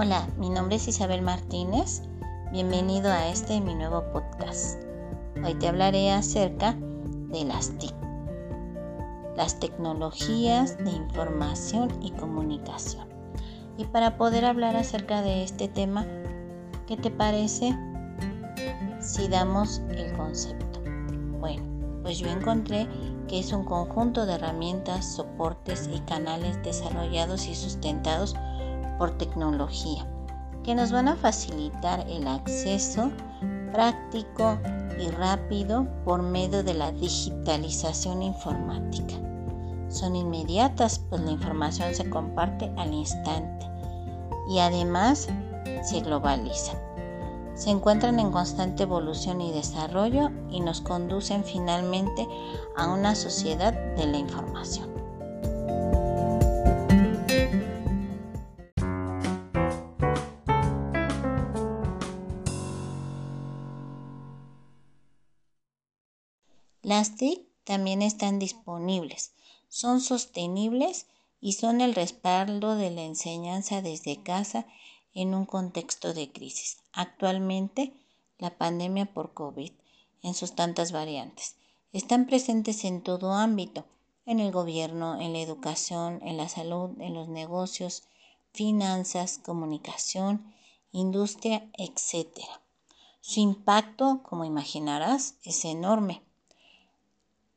Hola, mi nombre es Isabel Martínez. Bienvenido a este mi nuevo podcast. Hoy te hablaré acerca de las TIC, las tecnologías de información y comunicación. Y para poder hablar acerca de este tema, ¿qué te parece si damos el concepto? Bueno, pues yo encontré que es un conjunto de herramientas, soportes y canales desarrollados y sustentados por tecnología, que nos van a facilitar el acceso práctico y rápido por medio de la digitalización informática. Son inmediatas, pues la información se comparte al instante y además se globalizan. Se encuentran en constante evolución y desarrollo y nos conducen finalmente a una sociedad de la información. Las TIC también están disponibles, son sostenibles y son el respaldo de la enseñanza desde casa en un contexto de crisis. Actualmente, la pandemia por COVID, en sus tantas variantes, están presentes en todo ámbito, en el gobierno, en la educación, en la salud, en los negocios, finanzas, comunicación, industria, etc. Su impacto, como imaginarás, es enorme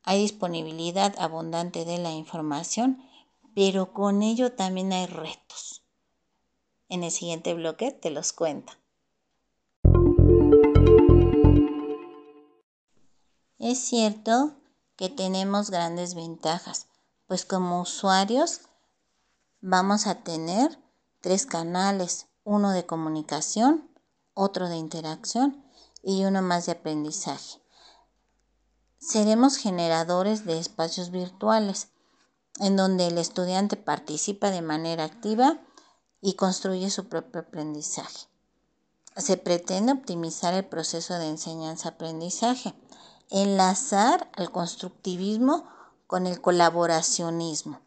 hay disponibilidad abundante de la información, pero con ello también hay retos. En el siguiente bloque te los cuento. Es cierto que tenemos grandes ventajas, pues como usuarios vamos a tener tres canales, uno de comunicación, otro de interacción y uno más de aprendizaje seremos generadores de espacios virtuales en donde el estudiante participa de manera activa y construye su propio aprendizaje. Se pretende optimizar el proceso de enseñanza-aprendizaje, enlazar al constructivismo con el colaboracionismo,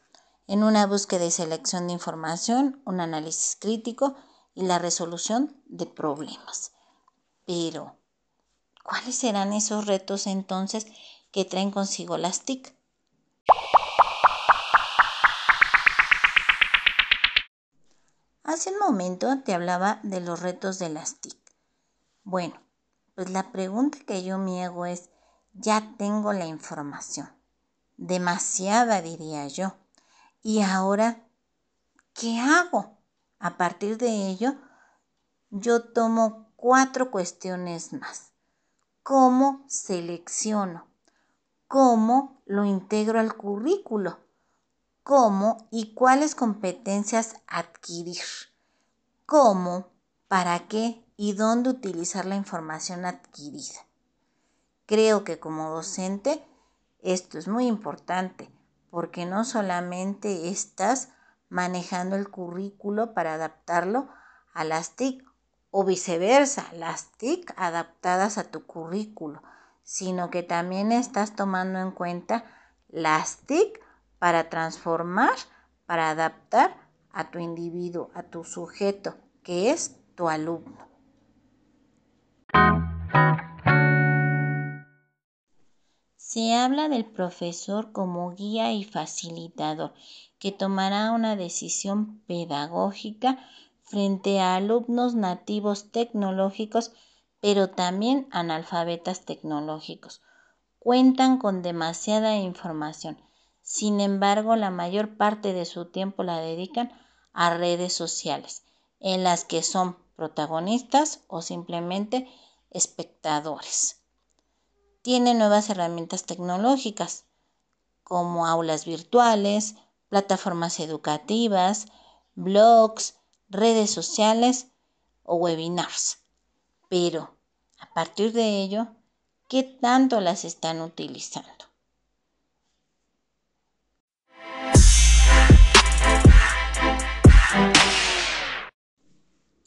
en una búsqueda y selección de información, un análisis crítico y la resolución de problemas. Pero, ¿Cuáles serán esos retos entonces que traen consigo las TIC? Hace un momento te hablaba de los retos de las TIC. Bueno, pues la pregunta que yo me hago es, ya tengo la información, demasiada diría yo, y ahora, ¿qué hago? A partir de ello, yo tomo cuatro cuestiones más cómo selecciono, cómo lo integro al currículo, cómo y cuáles competencias adquirir, cómo, para qué y dónde utilizar la información adquirida. Creo que como docente esto es muy importante porque no solamente estás manejando el currículo para adaptarlo a las TIC o viceversa, las TIC adaptadas a tu currículo, sino que también estás tomando en cuenta las TIC para transformar, para adaptar a tu individuo, a tu sujeto, que es tu alumno. Se habla del profesor como guía y facilitador, que tomará una decisión pedagógica frente a alumnos nativos tecnológicos, pero también analfabetas tecnológicos. Cuentan con demasiada información. Sin embargo, la mayor parte de su tiempo la dedican a redes sociales, en las que son protagonistas o simplemente espectadores. Tienen nuevas herramientas tecnológicas, como aulas virtuales, plataformas educativas, blogs, redes sociales o webinars. Pero partir de ello, ¿qué tanto las están utilizando?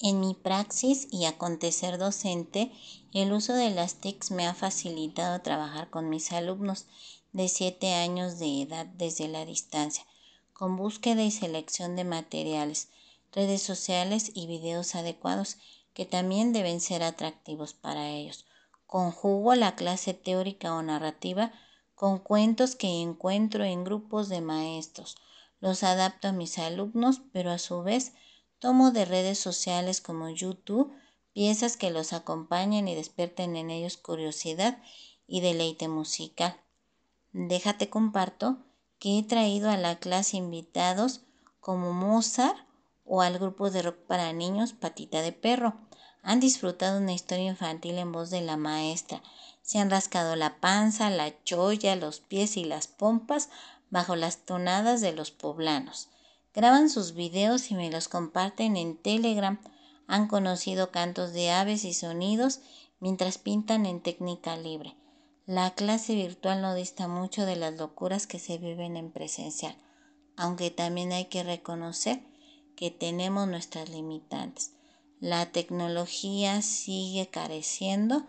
En mi praxis y acontecer docente, el uso de las TICs me ha facilitado trabajar con mis alumnos de 7 años de edad desde la distancia, con búsqueda y selección de materiales, redes sociales y videos adecuados que también deben ser atractivos para ellos. Conjugo la clase teórica o narrativa con cuentos que encuentro en grupos de maestros. Los adapto a mis alumnos, pero a su vez tomo de redes sociales como YouTube piezas que los acompañen y despierten en ellos curiosidad y deleite musical. Déjate comparto que he traído a la clase invitados como Mozart o al grupo de rock para niños Patita de Perro. Han disfrutado una historia infantil en voz de la maestra. Se han rascado la panza, la cholla, los pies y las pompas bajo las tonadas de los poblanos. Graban sus videos y me los comparten en Telegram. Han conocido cantos de aves y sonidos mientras pintan en técnica libre. La clase virtual no dista mucho de las locuras que se viven en presencial, aunque también hay que reconocer que tenemos nuestras limitantes. La tecnología sigue careciendo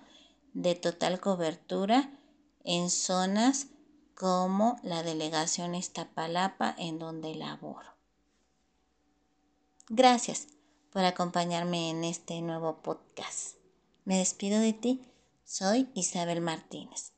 de total cobertura en zonas como la delegación Iztapalapa en donde laboro. Gracias por acompañarme en este nuevo podcast. Me despido de ti soy Isabel Martínez.